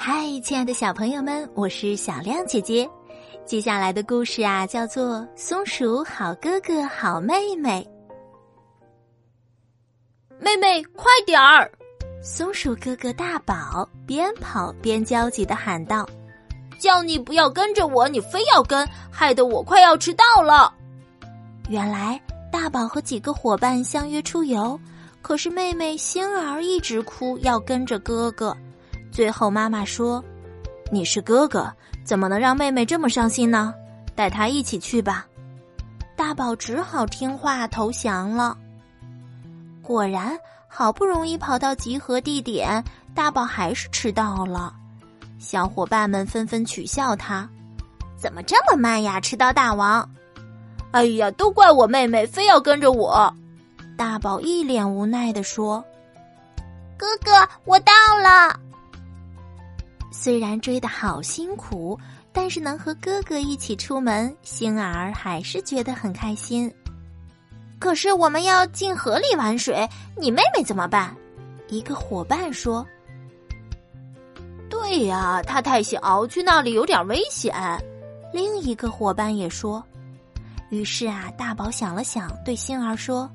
嗨，亲爱的小朋友们，我是小亮姐姐。接下来的故事啊，叫做《松鼠好哥哥好妹妹》。妹妹，快点儿！松鼠哥哥大宝边跑边焦急的喊道：“叫你不要跟着我，你非要跟，害得我快要迟到了。”原来大宝和几个伙伴相约出游，可是妹妹星儿一直哭，要跟着哥哥。最后，妈妈说：“你是哥哥，怎么能让妹妹这么伤心呢？带她一起去吧。”大宝只好听话投降了。果然，好不容易跑到集合地点，大宝还是迟到了。小伙伴们纷纷取笑他：“怎么这么慢呀，迟到大王！”哎呀，都怪我妹妹，非要跟着我。大宝一脸无奈的说：“哥哥，我到了。”虽然追得好辛苦，但是能和哥哥一起出门，星儿还是觉得很开心。可是我们要进河里玩水，你妹妹怎么办？一个伙伴说：“对呀，她太小，去那里有点危险。”另一个伙伴也说。于是啊，大宝想了想，对星儿说：“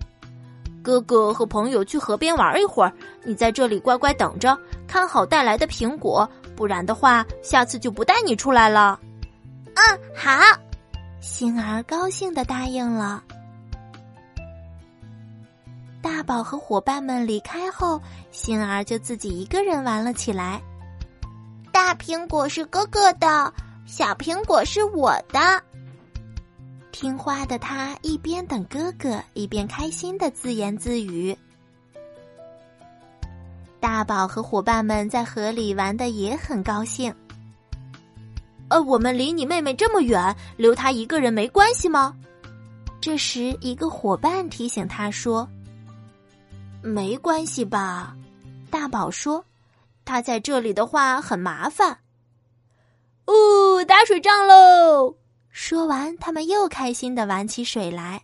哥哥和朋友去河边玩一会儿，你在这里乖乖等着，看好带来的苹果。”不然的话，下次就不带你出来了。嗯，好。星儿高兴的答应了。大宝和伙伴们离开后，星儿就自己一个人玩了起来。大苹果是哥哥的，小苹果是我的。听话的他一边等哥哥，一边开心的自言自语。大宝和伙伴们在河里玩的也很高兴。呃，我们离你妹妹这么远，留她一个人没关系吗？这时，一个伙伴提醒他说：“没关系吧？”大宝说：“他在这里的话很麻烦。”哦，打水仗喽！说完，他们又开心的玩起水来。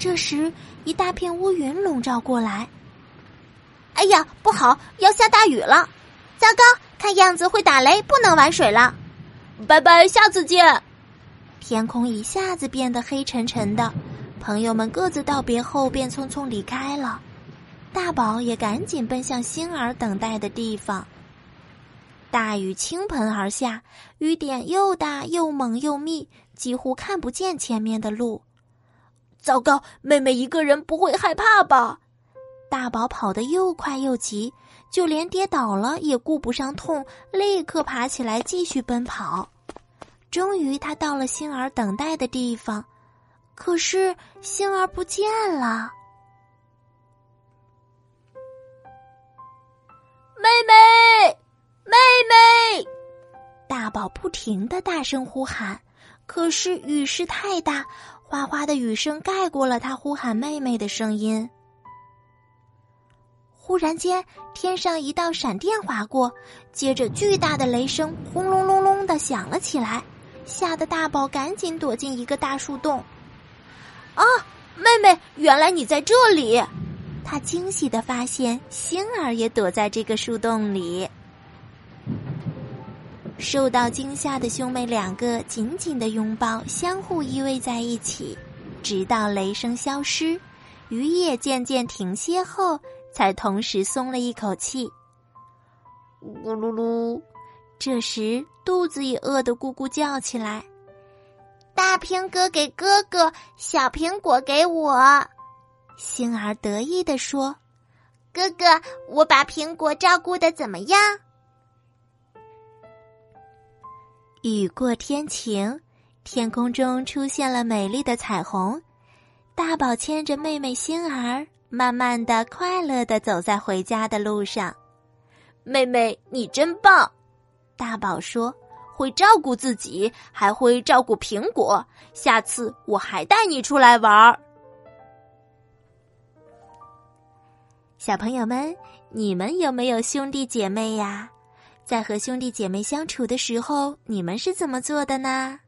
这时，一大片乌云笼罩过来。哎呀，不好，要下大雨了！糟糕，看样子会打雷，不能玩水了。拜拜，下次见。天空一下子变得黑沉沉的，朋友们各自道别后便匆匆离开了。大宝也赶紧奔向星儿等待的地方。大雨倾盆而下，雨点又大又猛又密，几乎看不见前面的路。糟糕，妹妹一个人不会害怕吧？大宝跑得又快又急，就连跌倒了也顾不上痛，立刻爬起来继续奔跑。终于，他到了星儿等待的地方，可是星儿不见了。宝不停的大声呼喊，可是雨势太大，哗哗的雨声盖过了他呼喊妹妹的声音。忽然间，天上一道闪电划过，接着巨大的雷声轰隆隆隆的响了起来，吓得大宝赶紧躲进一个大树洞。啊，妹妹，原来你在这里！他惊喜的发现星儿也躲在这个树洞里。受到惊吓的兄妹两个紧紧的拥抱，相互依偎在一起，直到雷声消失，雨也渐渐停歇后。才同时松了一口气。咕噜噜，这时肚子也饿得咕咕叫起来。大苹果给哥哥，小苹果给我。星儿得意地说：“哥哥，我把苹果照顾的怎么样？”雨过天晴，天空中出现了美丽的彩虹。大宝牵着妹妹星儿。慢慢的，快乐的走在回家的路上。妹妹，你真棒！大宝说：“会照顾自己，还会照顾苹果。下次我还带你出来玩儿。”小朋友们，你们有没有兄弟姐妹呀？在和兄弟姐妹相处的时候，你们是怎么做的呢？